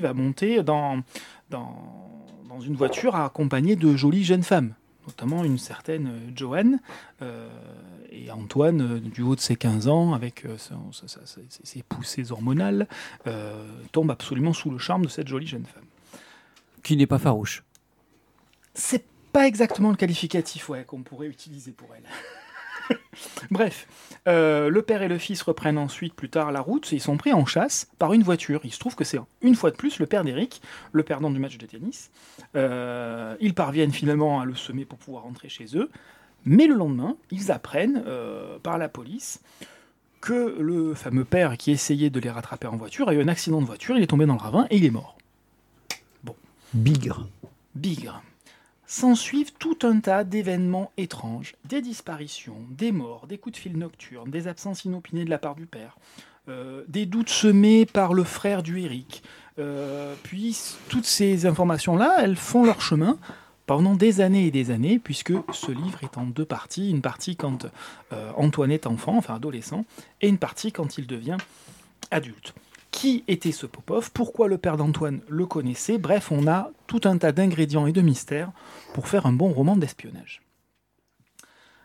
va monter dans, dans, une voiture accompagné de jolies jeunes femmes, notamment une certaine euh, Joanne. euh, et Antoine, euh, du haut de ses 15 ans, avec euh, son- sa- sa- sa- ses, poussées hormonales, tombe absolument sous le charme de cette jolie jeune femme. Qui n'est pas farouche. C'est pas exactement le qualificatif ouais, qu'on pourrait utiliser pour elle. Bref, euh, le père et le fils reprennent ensuite plus tard la route et ils sont pris en chasse par une voiture. Il se trouve que c'est une fois de plus le père d'Eric, le perdant du match de tennis. Euh, ils parviennent finalement à le semer pour pouvoir rentrer chez eux. Mais le lendemain, ils apprennent euh, par la police que le fameux père qui essayait de les rattraper en voiture a eu un accident de voiture, il est tombé dans le ravin et il est mort. Bigre. Bigre. S'ensuivent tout un tas d'événements étranges, des disparitions, des morts, des coups de fil nocturnes, des absences inopinées de la part du père, euh, des doutes semés par le frère du Eric. Euh, puis toutes ces informations-là, elles font leur chemin pendant des années et des années, puisque ce livre est en deux parties. Une partie quand euh, Antoine est enfant, enfin adolescent, et une partie quand il devient adulte. Qui était ce Popov? Pourquoi le père d'Antoine le connaissait? Bref, on a tout un tas d'ingrédients et de mystères pour faire un bon roman d'espionnage.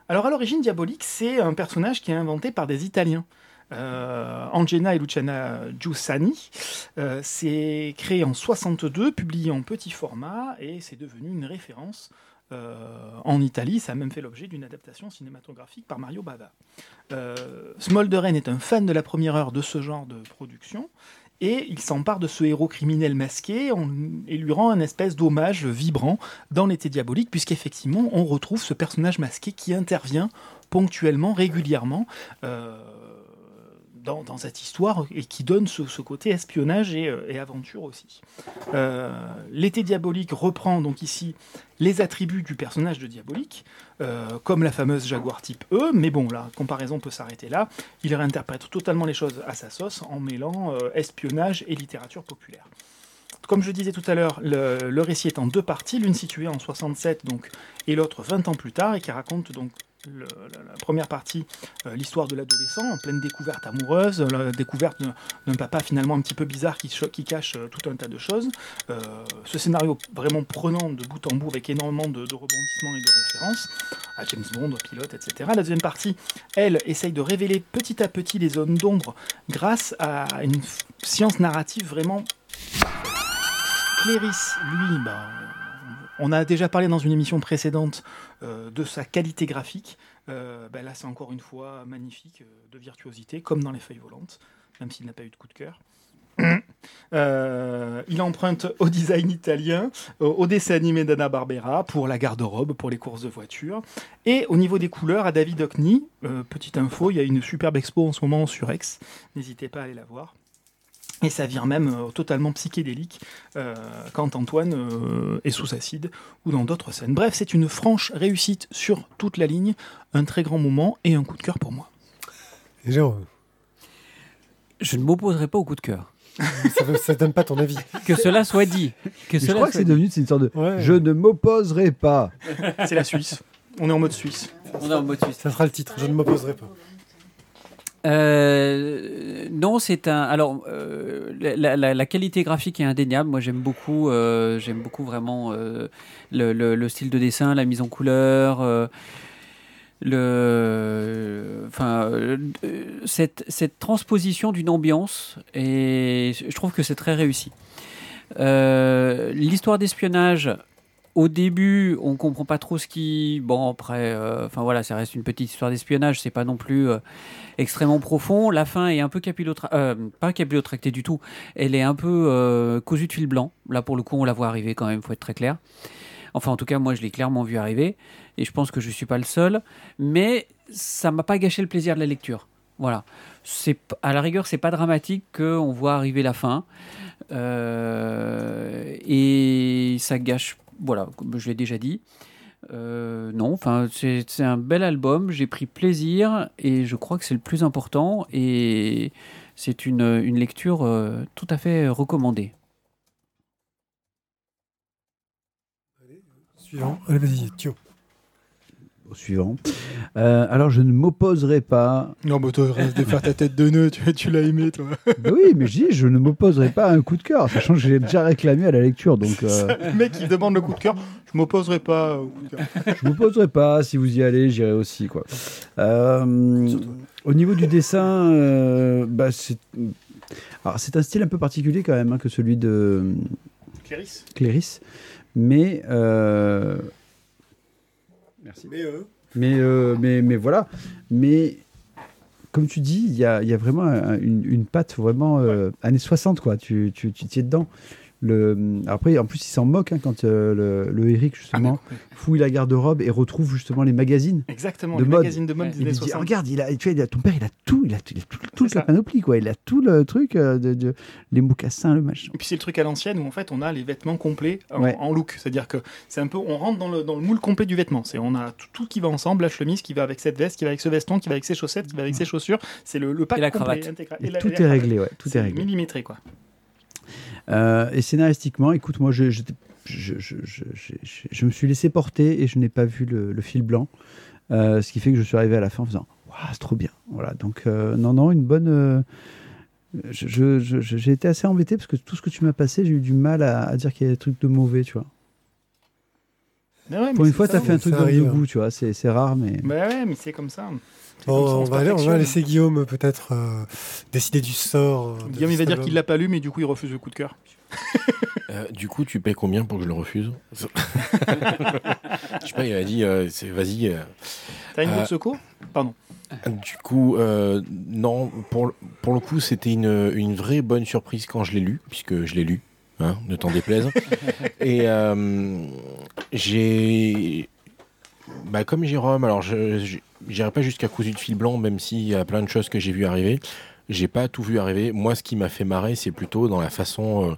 Alors à l'origine, Diabolique, c'est un personnage qui est inventé par des Italiens. Euh, Angena et Luciana Giussani. Euh, c'est créé en 62, publié en petit format, et c'est devenu une référence euh, en Italie. Ça a même fait l'objet d'une adaptation cinématographique par Mario Bava. Euh, Smolderen est un fan de la première heure de ce genre de production, et il s'empare de ce héros criminel masqué et lui rend un espèce d'hommage vibrant dans l'été diabolique, puisqu'effectivement on retrouve ce personnage masqué qui intervient ponctuellement, régulièrement. euh, dans, cette histoire et qui donne ce, côté espionnage et, euh, aventure aussi. Euh, L'été diabolique reprend donc ici les attributs du personnage de diabolique, euh, comme la fameuse Jaguar type E, mais bon, la comparaison peut s'arrêter là. Il réinterprète totalement les choses à sa sauce en mêlant espionnage et littérature populaire. Comme je disais tout à l'heure, le, le récit est en deux parties, l'une située en 67 donc, et l'autre 20 ans plus tard, et qui raconte donc la, première partie, euh, l'histoire de l'adolescent en pleine découverte amoureuse, la découverte d'un- papa finalement un petit peu bizarre qui, cache euh, tout un tas de choses. Euh, ce scénario vraiment prenant de bout en bout avec énormément de, rebondissements et de références à James Bond, Pilote, etc. La deuxième partie, elle, essaye de révéler petit à petit les zones d'ombre grâce à une science narrative vraiment Cléris, lui, bah, on a déjà parlé dans une émission précédente euh, de sa qualité graphique. Euh, bah là, c'est encore une fois magnifique, euh, de virtuosité, comme dans Les Feuilles Volantes, même s'il n'a pas eu de coup de cœur. Il emprunte au design italien, au, dessin animé d'Anna Barbera pour la garde-robe, pour les courses de voitures. Et au niveau des couleurs, à David Hockney, petite info, il y a une superbe expo en ce moment sur Aix. N'hésitez pas à aller la voir. Et ça vire même euh, totalement psychédélique euh, quand Antoine euh, est sous acide ou dans d'autres scènes. Bref, c'est une franche réussite sur toute la ligne, un très grand moment et un coup de cœur pour moi. Et Jérôme, Je ne m'opposerai pas au coup de cœur. ça, ça donne pas ton avis. Que cela soit dit. Que je crois que soit c'est dit. devenu une sorte de Ouais. je ne m'opposerai pas. C'est la Suisse. On est en mode Suisse. On est en mode suisse. Ça sera le titre, je ne m'opposerai pas. Euh, non, c'est un. Alors, euh, la, qualité graphique est indéniable. Moi, j'aime beaucoup. euh, j'aime beaucoup vraiment le, le- le style de dessin, la mise en couleur. le, enfin, cette, cette transposition d'une ambiance et je trouve que c'est très réussi. L'histoire d'espionnage, au début, on comprend pas trop ce qui. Bon, après, euh, enfin voilà, ça reste une petite histoire d'espionnage. C'est pas non plus euh, extrêmement profond. La fin est un peu capillotractée, euh, pas capillotractée du tout. Elle est un peu cousue de fil blanc. Là, pour le coup, on la voit arriver quand même. Faut être très clair. Enfin, en tout cas, moi, je l'ai clairement vu arriver, et je pense que je suis pas le seul. Mais ça m'a pas gâché le plaisir de la lecture. Voilà. C'est à la rigueur, c'est pas dramatique qu'on voit arriver la fin, et ça gâche. Voilà, comme je l'ai déjà dit. Euh, non, enfin, c'est un bel album. J'ai pris plaisir et je crois que c'est le plus important. Et c'est une, une lecture euh, tout à fait recommandée. Suivant. Allez, vas-y. Au suivant. Euh, alors, je ne m'opposerai pas. Non, mais toi, reste de faire ta tête de nœud, tu, tu l'as aimé, toi. Oui, mais je dis, je ne m'opposerai pas à un coup de cœur, sachant que j'ai déjà réclamé à la lecture. Donc, euh, Le mec, il demande le coup de cœur. Je m'opposerai pas au coup de cœur. je ne m'opposerai pas. Si vous y allez, j'irai aussi. Quoi. Euh, au niveau du dessin, euh, bah, c'est. Alors, c'est un style un peu particulier quand même hein, que celui de Cléris Cléris, mais euh, merci. Mais euh, Mais, euh, mais, mais voilà. Mais comme tu dis, il y a, il y a vraiment un- une, une patte vraiment euh, années 60, quoi. Tu, tu, tu t'y es dedans. Le, après, en plus, il s'en moque hein, quand euh, le, le Eric, justement, fouille la garde-robe et retrouve justement les magazines. Exactement, De les mode. magazines de mode des Il années lui dit 60. Regarde, il a, tu vois, il a, ton père, il a tout, il a, il a tout, toute la panoplie, quoi. Il a tout le truc, euh, de, de- les mocassins, le machin. Et puis c'est le truc à l'ancienne où en fait on a les vêtements complets en, Ouais. en look. C'est-à-dire que c'est un peu, on rentre dans le, dans le moule complet du vêtement. C'est on a tout, tout qui va ensemble, la chemise qui va avec cette veste, qui va avec ce veston, qui va avec ses chaussettes, qui va avec ses chaussures. C'est le, le pack Et la complet, cravate. intégral. Et la- tout la est réglé, ouais. Tout est C'est réglé. millimétré quoi. Euh, et scénaristiquement, écoute, moi, je, je, je, je, me suis laissé porter et je n'ai pas vu le, fil blanc. Euh, ce qui fait que je suis arrivé à la fin en faisant Waouh, c'est trop bien. Voilà, donc, euh, non, non, une bonne. j'ai été assez embêté parce que tout ce que tu m'as passé, j'ai eu du mal à, à dire qu'il y a des trucs de mauvais, tu vois. Ouais, Pour une fois, tu as ça. fait un truc ça de arrive. goût, tu vois. C'est, c'est rare, mais. Bah ouais, mais c'est comme ça. C'est bon, comme ça, on, va aller- on va perfectionne. laisser Guillaume peut-être euh, décider du sort. euh, de Guillaume, il va dire qu'il l'a pas lu, mais du coup il refuse le coup de cœur. Euh, du coup, tu payes combien pour que je le refuse? Je sais pas, il a dit, euh, c'est- vas-y. euh. T'as une Euh, bourse secours? Pardon. Du coup, euh, non, pour, le- pour le coup, c'était une, une vraie bonne surprise quand je l'ai lu, puisque je l'ai lu, hein, ne t'en déplaise. Et euh, j'ai. Bah, comme Jérôme, alors je j'irai pas jusqu'à cousu de fil blanc, même s'il y a plein de choses que j'ai vu arriver. J'ai pas tout vu arriver. Moi, ce qui m'a fait marrer, c'est plutôt dans la façon euh,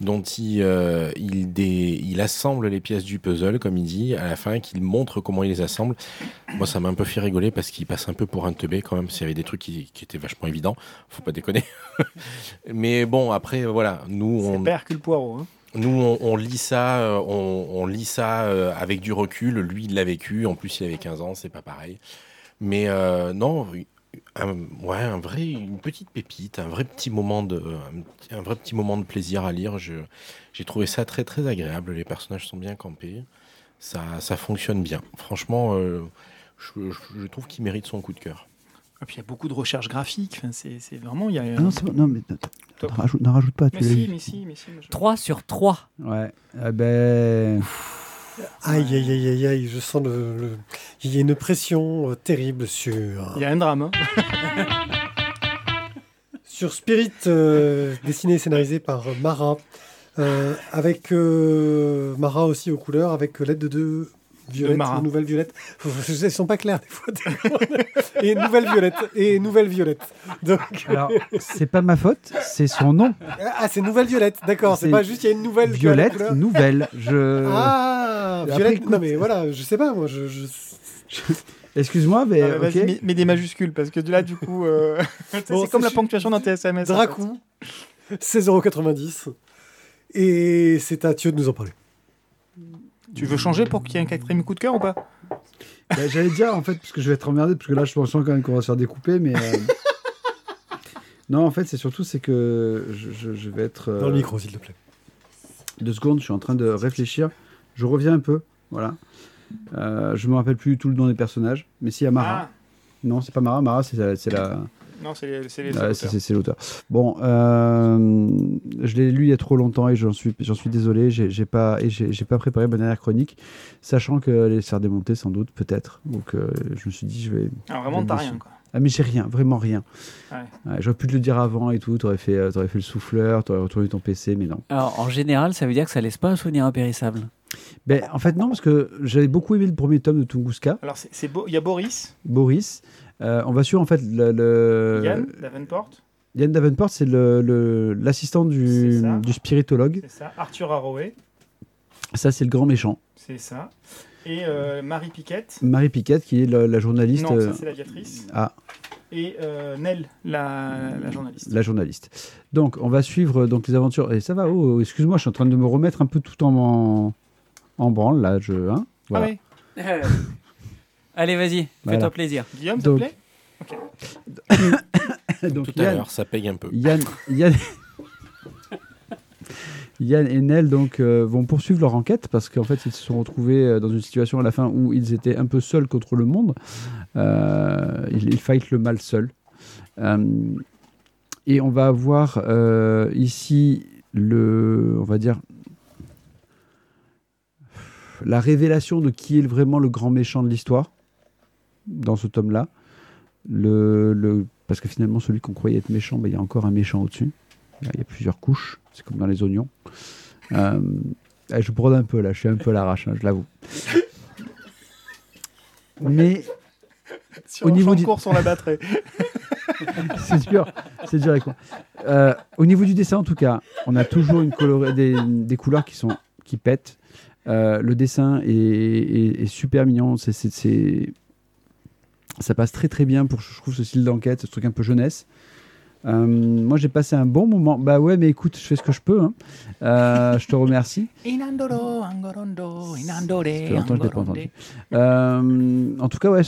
dont il, euh, il, dé- il assemble les pièces du puzzle, comme il dit, à la fin, qu'il montre comment il les assemble. Moi, ça m'a un peu fait rigoler parce qu'il passe un peu pour un teubé quand même. S'il y avait des trucs qui, qui étaient vachement évidents, faut pas déconner. Mais bon, après, voilà, nous, on, Hercule Poirot. Hein. nous, on, on lit ça, euh, on, on lit ça euh, avec du recul. Lui, il l'a vécu. En plus, il avait 15 ans, c'est pas pareil. Mais euh, non, un, ouais, un vrai, une petite pépite, un vrai petit moment de, un, vrai petit moment de plaisir à lire. Je, j'ai trouvé ça très très agréable. Les personnages sont bien campés. Ça, ça fonctionne bien. Franchement, euh, je, je- je trouve qu'il mérite son coup de cœur. Et puis il y a beaucoup de recherches graphiques. Enfin, c'est c'est vraiment. Il y a... Ah non, bon. Non, mais n'en rajoute, pas. Mais si, mais si, mais si. moi, je- 3 sur 3. Ouais. Ah ben. Aïe, aïe, aïe, aïe, aïe, je sens le. le- Il y a une pression euh, terrible sur. Il y a un drame. hein. Sur Spirit, euh, dessiné et scénarisé par Mara, euh, avec euh, Mara aussi aux couleurs, avec l'aide de deux ou nouvelles violettes. Elles sont pas claires des fois. et nouvelle violette, et nouvelle violette. Donc, Alors, c'est pas ma faute, c'est son nom. ah, c'est nouvelle violette, d'accord. C'est pas juste il y a une nouvelle Violette, couleur. nouvelle. Je. Ah, Après, violette. écoute. Non mais voilà, je sais pas moi. Je, je- Excuse-moi, mais. Ah, mets, mets des majuscules parce que de là, du coup, euh, c'est comme la ponctuation dans TSMS. en fait. Dracou, 16,90€. Et c'est à Thio de nous en parler. Tu veux changer pour qu'il y ait un quatrième coup de cœur ou pas? Bah, J'allais dire en fait, parce que je vais être emmerdé, parce que là je pense quand même qu'on va se faire découper, mais. euh, non, en fait, c'est surtout c'est que je, je- je vais être. euh, Dans le micro, s'il te plaît. Deux secondes, je suis en train de réfléchir. Je reviens un peu, voilà. Euh, je me rappelle plus du tout le nom des personnages, mais s'il y a Mara. Ah, Non, c'est pas Mara, Mara c'est la. c'est la- non, c'est les, c'est les c'est l'auteur. Bon, euh, je l'ai lu il y a trop longtemps et j'en suis, j'en suis désolé. J'ai pas, j'ai pas préparé ma dernière chronique, sachant que allait se faire démonter sans doute, peut-être. Donc, euh, je me suis dit, je vais. Alors, vraiment, t'as rien. Quoi. Ah, mais j'ai rien, vraiment rien. Ouais. Ouais, J'aurais pu te le dire avant et tout. T'aurais fait, euh, t'aurais fait le souffleur, t'aurais retourné ton PC, mais non. Alors, en général, ça veut dire que ça laisse pas un souvenir impérissable. Ben, en fait, non, parce que j'avais beaucoup aimé le premier tome de Tunguska, Alors, c'est- c'est beau. il y a Boris, Boris. Euh, on va suivre en fait le. le- Yann Davenport, Yann Davenport, c'est le- le- l'assistant du, du spiritologue. c'est ça. Arthur Arroway, Ça, c'est le grand méchant. c'est ça. Et euh, Marie Piquette. Marie Piquette, qui est la, la journaliste. Non, euh, ça, c'est l'aviatrice. ah, Et euh, Nell, la, la journaliste. la journaliste. Donc, on va suivre euh, donc les aventures. Et ça va, oh, excuse-moi, je suis en train de me remettre un peu tout en, en, en branle, là, je. hein, voilà. Ah ouais. Allez, vas-y, Voilà. fais-toi plaisir. Guillaume, s'il te plaît Donc, Tout à l'heure, ça paye un peu. Yann, Yann, Yann et Nel donc, euh, vont poursuivre leur enquête parce qu'en fait, ils se sont retrouvés euh, dans une situation à la fin où ils étaient un peu seuls contre le monde. Euh, ils, ils fightent le mal seuls. Euh, et on va avoir euh, ici le, on va dire, la révélation de qui est vraiment le grand méchant de l'histoire dans ce tome-là. Le, le- parce que finalement, celui qu'on croyait être méchant, ben, il y a encore un méchant au-dessus. Il y a plusieurs couches, c'est comme dans les oignons. Euh, eh, je brode un peu là, je suis un peu à l'arrache, hein, je l'avoue. Mais Sur Au un niveau du- course, on la battrait. c'est dur, c'est dur avec moi. Euh, au niveau du dessin, en tout cas, on a toujours une des, des couleurs qui sont qui pètent. Euh, le dessin est, est- est super mignon. C'est- ça passe très très bien pour je trouve ce style d'enquête, ce truc un peu jeunesse. Euh, moi, j'ai passé un bon moment. Bah ouais, mais écoute, je fais ce que je peux. hein. Euh, je te remercie. Inandoro, angorondo, inandore, longtemps que je l'ai pas entendu. Euh, en tout cas, ouais.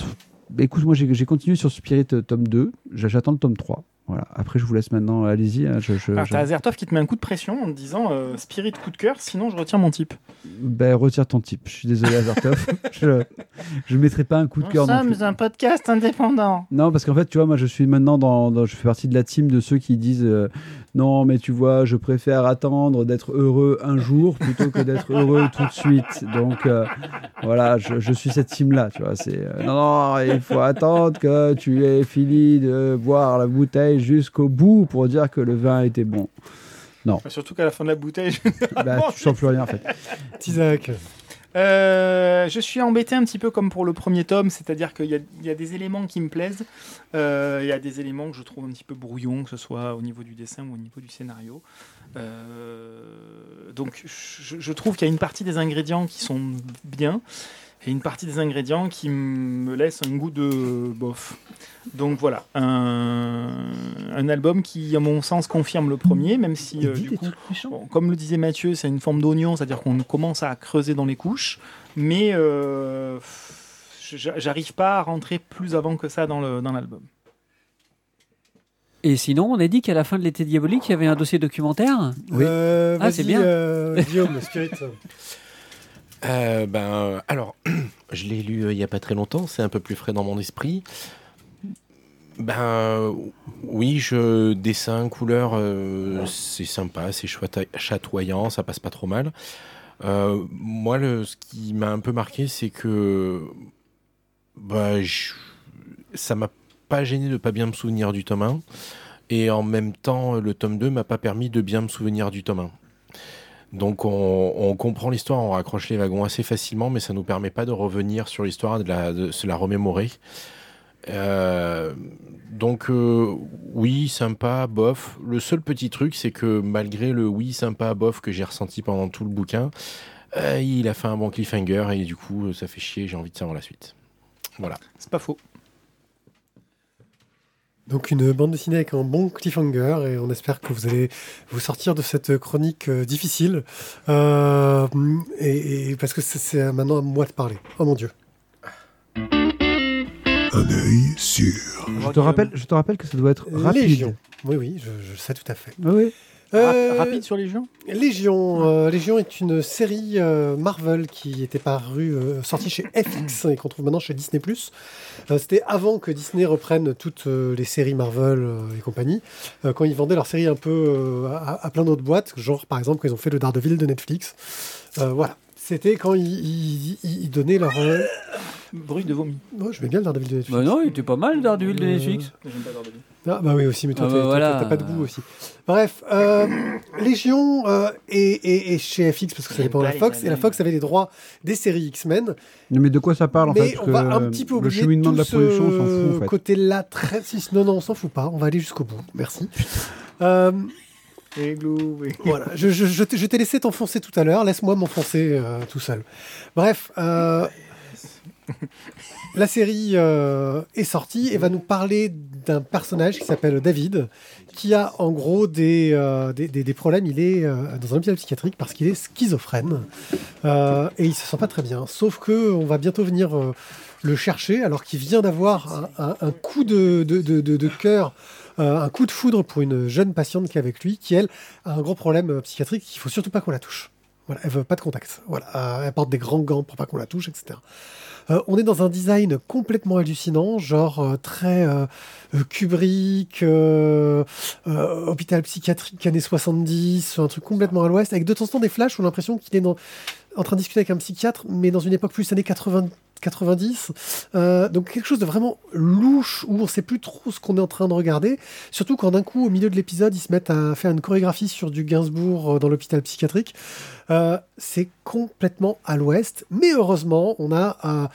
Bah, écoute, moi j'ai continué sur Spirit euh, tome 2. J'a- J'attends le tome 3. Voilà. Après, je vous laisse maintenant. Allez-y. hein, je, je- Alors, je- t'as Azertov qui te met un coup de pression en te disant euh, Spirit coup de cœur, sinon je retire mon type. Ben, retire ton type. Je suis désolé, Azertov. je ne mettrai pas un coup de cœur non plus. un podcast indépendant. Non, parce qu'en fait, tu vois, moi, je suis maintenant dans, dans- je fais partie de la team de ceux qui disent euh, non, mais tu vois, je préfère attendre d'être heureux un jour plutôt que d'être heureux tout de suite. Donc, euh, voilà, je, je suis cette team-là, tu vois. C'est euh, non, non, il faut attendre que tu aies fini de boire la bouteille jusqu'au bout pour dire que le vin était bon. Surtout qu'à la fin de la bouteille, je- Bah, tu sens plus rien en fait. Isaac. Euh, je suis embêté un petit peu comme pour le premier tome, c'est-à-dire qu'il y, y a des éléments qui me plaisent, euh, il y a des éléments que je trouve un petit peu brouillons, que ce soit au niveau du dessin ou au niveau du scénario. Euh, donc je trouve qu'il y a une partie des ingrédients qui sont bien et une partie des ingrédients qui me laissent un goût de bof. Donc voilà, un, un album qui, à mon sens, confirme le premier, même si euh, du coup. Bon, comme le disait Mathieu, c'est une forme d'oignon, c'est-à-dire qu'on commence à creuser dans les couches, mais euh, j'a- j'arrive pas à rentrer plus avant que ça dans l'album. Et sinon, on a dit qu'à la fin de l'été diabolique, il y avait un dossier documentaire. Oui. Euh, Ah, c'est vas-y, bien. euh, Guillaume, Spirit. Euh, ben, alors, je l'ai lu euh, il n'y a pas très longtemps, c'est un peu plus frais dans mon esprit. Ben, oui, je dessin, couleur, euh, c'est sympa, c'est chatoyant, ça passe pas trop mal. Moi, le, ce qui m'a un peu marqué, c'est que bah, je- ça m'a pas gêné de pas bien me souvenir du tome 1. Et en même temps, le tome 2 m'a pas permis de bien me souvenir du tome 1. Donc on, comprend l'histoire, on raccroche les wagons assez facilement, mais ça nous permet pas de revenir sur l'histoire, de se la remémorer. Euh, donc euh, oui, sympa, bof. Le seul petit truc, c'est que malgré le oui, sympa, bof que j'ai ressenti pendant tout le bouquin, euh, il a fait un bon cliffhanger et du coup ça fait chier, j'ai envie de savoir la suite. Voilà. C'est pas faux. Donc une bande dessinée avec un bon cliffhanger et on espère que vous allez vous sortir de cette chronique euh, difficile. Euh, et, et parce que c'est- maintenant à moi de parler. Oh mon dieu. Un œil sûr. Je te, rappelle, je te rappelle que ça doit être rapide. Légion. Oui, oui, je, je le sais tout à fait. Oui. Euh, Rap- rapide sur gens Légion. euh, Légion est une série euh, Marvel qui était parue, euh, sortie chez FX et qu'on trouve maintenant chez Disney+. Euh, C'était avant que Disney reprenne toutes euh, les séries Marvel euh, et compagnie, euh, quand ils vendaient leurs séries un peu euh, à, à plein d'autres boîtes, genre par exemple quand ils ont fait le Daredevil de Netflix. Euh, voilà. C'était quand ils, ils- ils- ils donnaient leur... euh, Bruit de vomi. Moi, je mets bien le Daredevil de Netflix. Bah non, il était pas mal, Daredevil de Netflix. J'aime pas Daredevil. Ah bah oui aussi, mais toi Ah t'as- bah t'as voilà. t'as pas de goût aussi. Bref, euh, Légion euh, est, est- est chez FX parce que ça dépend de la Fox et la. Fox avait les droits des séries X-Men. Non, mais de quoi ça parle en mais fait parce on va un petit peu Le oublier cheminement tout de la production, on s'en fout en fait. côté-là très... Non, non, on s'en fout pas. On va aller jusqu'au bout. Merci. Euh, Et glou, oui. voilà, je, je- je t'ai- je t'ai laissé t'enfoncer tout à l'heure. Laisse-moi m'enfoncer euh, tout seul. Bref, euh, la série euh, est sortie et va nous parler d'un personnage qui s'appelle David, qui a en gros des, euh, des, des- problèmes. Il est euh, dans un hôpital psychiatrique parce qu'il est schizophrène et il se sent pas très bien. Sauf que on va bientôt venir le chercher alors qu'il vient d'avoir un, coup de, cœur. un coup de foudre pour une jeune patiente qui est avec lui, qui elle a un gros problème euh, psychiatrique. Il faut surtout pas qu'on la touche. Voilà, elle veut pas de contact. Voilà, elle porte des grands gants pour pas qu'on la touche, etc. Euh, on est dans un design complètement hallucinant, genre euh, très euh, Kubrick, hôpital psychiatrique années 70, un truc complètement à l'ouest, avec de temps en temps des flashs où on a l'impression qu'il est en train de discuter avec un psychiatre, mais dans une époque plus années 80, 90. Euh, donc quelque chose de vraiment louche où on sait plus trop ce qu'on est en train de regarder. Surtout quand d'un coup, au milieu de l'épisode, ils se mettent à faire une chorégraphie sur du Gainsbourg euh, dans l'hôpital psychiatrique. Euh, c'est complètement à l'ouest, mais heureusement, on a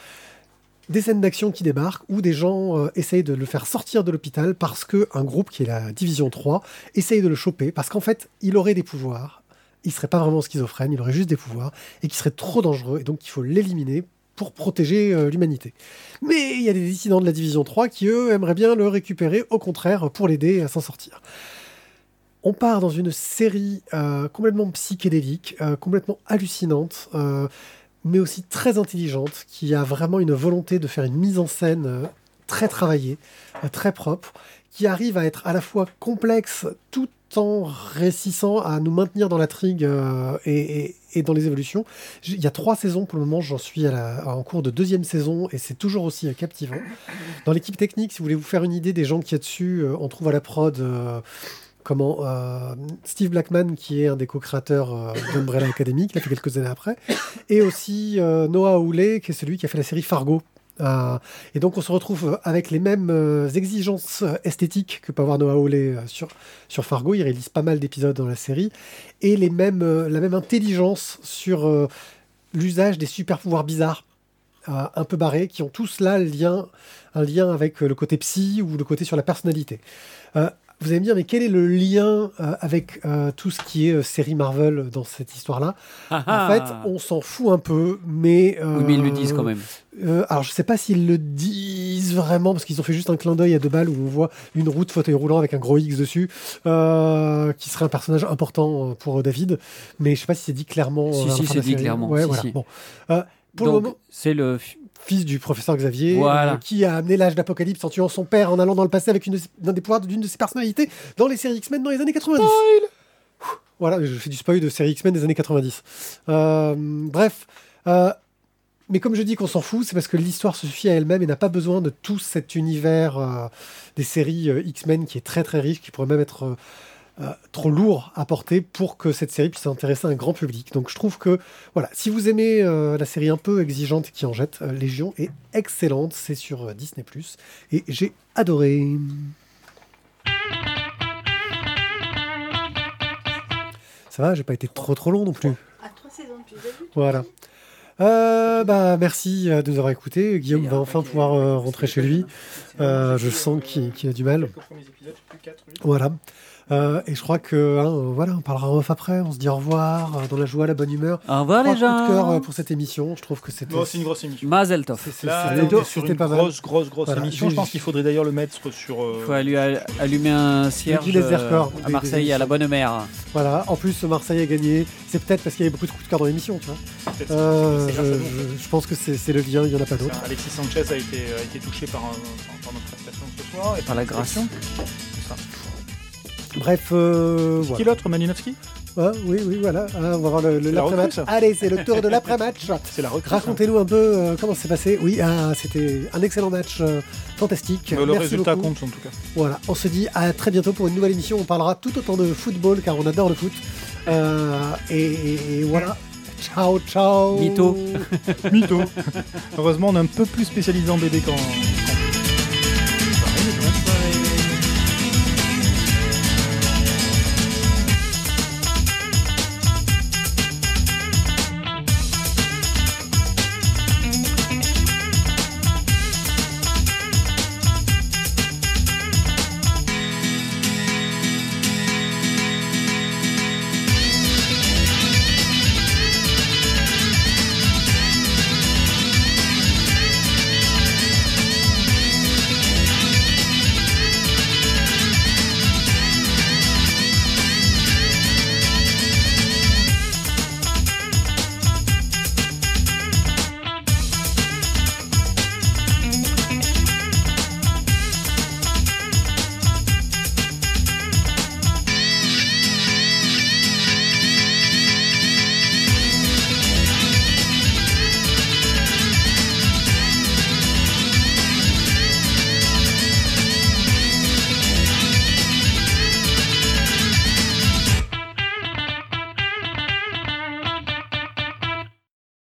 des scènes d'action qui débarquent où des gens essayent de le faire sortir de l'hôpital parce que un groupe qui est la division 3 essaye de le choper parce qu'en fait, il aurait des pouvoirs. Il serait pas vraiment schizophrène, il aurait juste des pouvoirs et qui serait trop dangereux et donc il faut l'éliminer pour protéger euh, l'humanité. Mais il y a des dissidents de la division 3 qui eux aimeraient bien le récupérer au contraire pour l'aider à s'en sortir. On part dans une série euh, complètement psychédélique, euh, complètement hallucinante, mais aussi très intelligente, qui a vraiment une volonté de faire une mise en scène très travaillée, très propre, qui arrive à être à la fois complexe tout en réussissant à nous maintenir dans l'intrigue euh, et, dans les évolutions. Il y a trois saisons pour le moment, j'en suis la- en cours de deuxième saison et c'est toujours aussi euh, captivant. Dans l'équipe technique, si vous voulez vous faire une idée des gens qui a dessus, euh, on trouve à la prod euh, comment Steve Blackman, qui est un des co-créateurs d'Umbrella Academy, qui l'a fait quelques années après, et aussi Noah Hawley, qui est celui qui a fait la série Fargo. Euh, et donc on se retrouve avec les mêmes euh, exigences euh, esthétiques que peut Noah Hawley euh, sur, sur Fargo. Il réalise pas mal d'épisodes dans la série. Et les mêmes, euh, la même intelligence sur euh, l'usage des super pouvoirs bizarres, euh, un peu barrés, qui ont tous là lien, un lien avec euh, le côté psy ou le côté sur la personnalité. Vous allez me dire, mais quel est le lien euh, avec euh, tout ce qui est euh, série Marvel dans cette histoire-là? En fait, on s'en fout un peu, mais... Ah. Oui, mais ils le euh, disent quand même. euh, alors, je sais pas s'ils le disent vraiment, parce qu'ils ont fait juste un clin d'œil à deux balles où on voit une route fauteuil roulant avec un gros X dessus, euh, qui serait un personnage important pour David. Mais je sais pas si c'est dit clairement. Si, euh, si, c'est dit clairement, Ouais, si, voilà. si. Bon. Euh, pour le moment, c'est le. Fils du professeur Xavier, Voilà. euh, qui a amené l'âge d'Apocalypse en tuant son père en allant dans le passé avec une l'un des pouvoirs d'une de ses personnalités dans les séries X-Men dans les années 90. Voilà, je fais du spoil de séries X-Men des années 90. Euh, bref. euh, mais comme je dis qu'on s'en fout, c'est parce que l'histoire se suffit à elle-même et n'a pas besoin de tout cet univers des séries X-Men qui est très très riche, qui pourrait même être euh, trop lourd à porter pour que cette série puisse intéresser un grand public. Donc je trouve que, voilà, si vous aimez euh, la série un peu exigeante qui en jette, euh, Légion est excellente, c'est sur euh, Disney ⁇ et j'ai adoré. Ça va, j'ai pas été trop trop long non plus. À trois saisons depuis. Voilà. Euh, bah, merci de nous avoir écoutés. Guillaume va enfin pouvoir euh, rentrer chez lui. Euh, je sens qu'il qu'il a du mal. Voilà. Euh, et je crois que hein, euh, voilà, on parlera off après. On se dit au revoir euh, dans la joie, la bonne humeur. Au revoir Trois les coups de cœur euh, gens. pour cette émission. Je trouve que c'était. Non, c'est une grosse émission. Mazel tov. c'est- c'est- Là, c'était- on est sur c'était une pas mal. grosse, grosse, grosse Voilà. émission. Je pense qu'il faudrait d'ailleurs le mettre sur. euh, Il faut allu- allumer un cierge Guinness des euh, records, à des- Marseille, à la bonne mère. Voilà. En plus, Marseille a gagné. C'est peut-être parce qu'il y avait beaucoup de coups de cœur dans l'émission, tu vois. peut-être- Euh, c'est je, grâce à nous. je- je pense que c'est c'est le lien. Il y en a pas d'autre. Alexis Sanchez a été, a été touché par, un- par notre prestation ce soir. Et Par la grâce. C'est. Bref, euh, Qui voilà. l'autre, Malinowski Ah, oui, oui, voilà. Ah, on va voir le- le- la l'après-match. Allez, c'est le tour de l'après-match. C'est la. Racontez-nous un peu euh, comment ça s'est passé. Oui, ah, c'était un excellent match, euh, fantastique. Mais le Merci résultat beaucoup. compte en tout cas. Voilà, on se dit à très bientôt pour une nouvelle émission. On parlera tout autant de football car on adore le foot. Euh, et, et- et voilà. Ciao, ciao. Mytho. Mytho. Heureusement, on est un peu plus spécialisé en BD qu'en